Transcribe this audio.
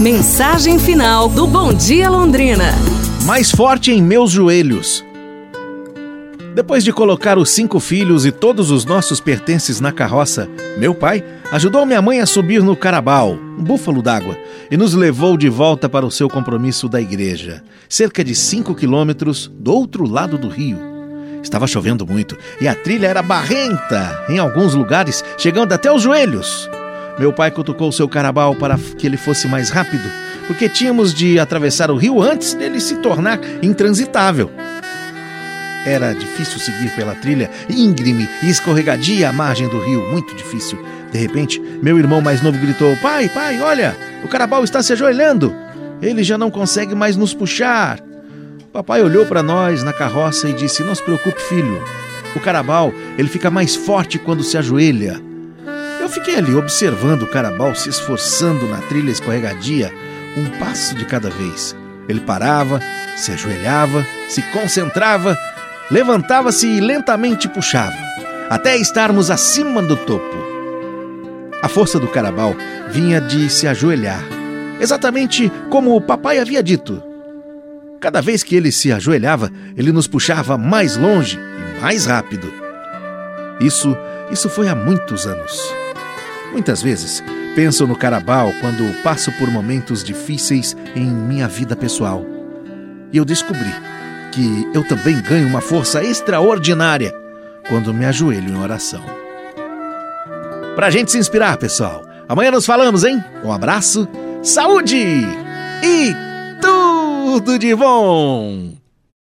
Mensagem final do Bom Dia Londrina. Mais forte em meus joelhos. Depois de colocar os cinco filhos e todos os nossos pertences na carroça, meu pai ajudou minha mãe a subir no carabal, um búfalo d'água, e nos levou de volta para o seu compromisso da igreja, cerca de cinco quilômetros do outro lado do rio. Estava chovendo muito e a trilha era barrenta, em alguns lugares chegando até os joelhos. Meu pai cutucou seu carabal para que ele fosse mais rápido, porque tínhamos de atravessar o rio antes dele se tornar intransitável. Era difícil seguir pela trilha íngreme e escorregadia à margem do rio, muito difícil. De repente, meu irmão mais novo gritou: Pai, pai, olha, o carabal está se ajoelhando. Ele já não consegue mais nos puxar. Papai olhou para nós na carroça e disse: Não se preocupe, filho. O carabal, ele fica mais forte quando se ajoelha. Eu fiquei ali observando o carabal se esforçando na trilha escorregadia, um passo de cada vez. Ele parava, se ajoelhava, se concentrava levantava-se e lentamente puxava, até estarmos acima do topo. A força do carabal vinha de se ajoelhar, exatamente como o papai havia dito. Cada vez que ele se ajoelhava, ele nos puxava mais longe e mais rápido. Isso, isso foi há muitos anos. Muitas vezes penso no carabal quando passo por momentos difíceis em minha vida pessoal. E eu descobri que eu também ganho uma força extraordinária quando me ajoelho em oração. Pra gente se inspirar, pessoal. Amanhã nos falamos, hein? Um abraço, saúde e tudo de bom!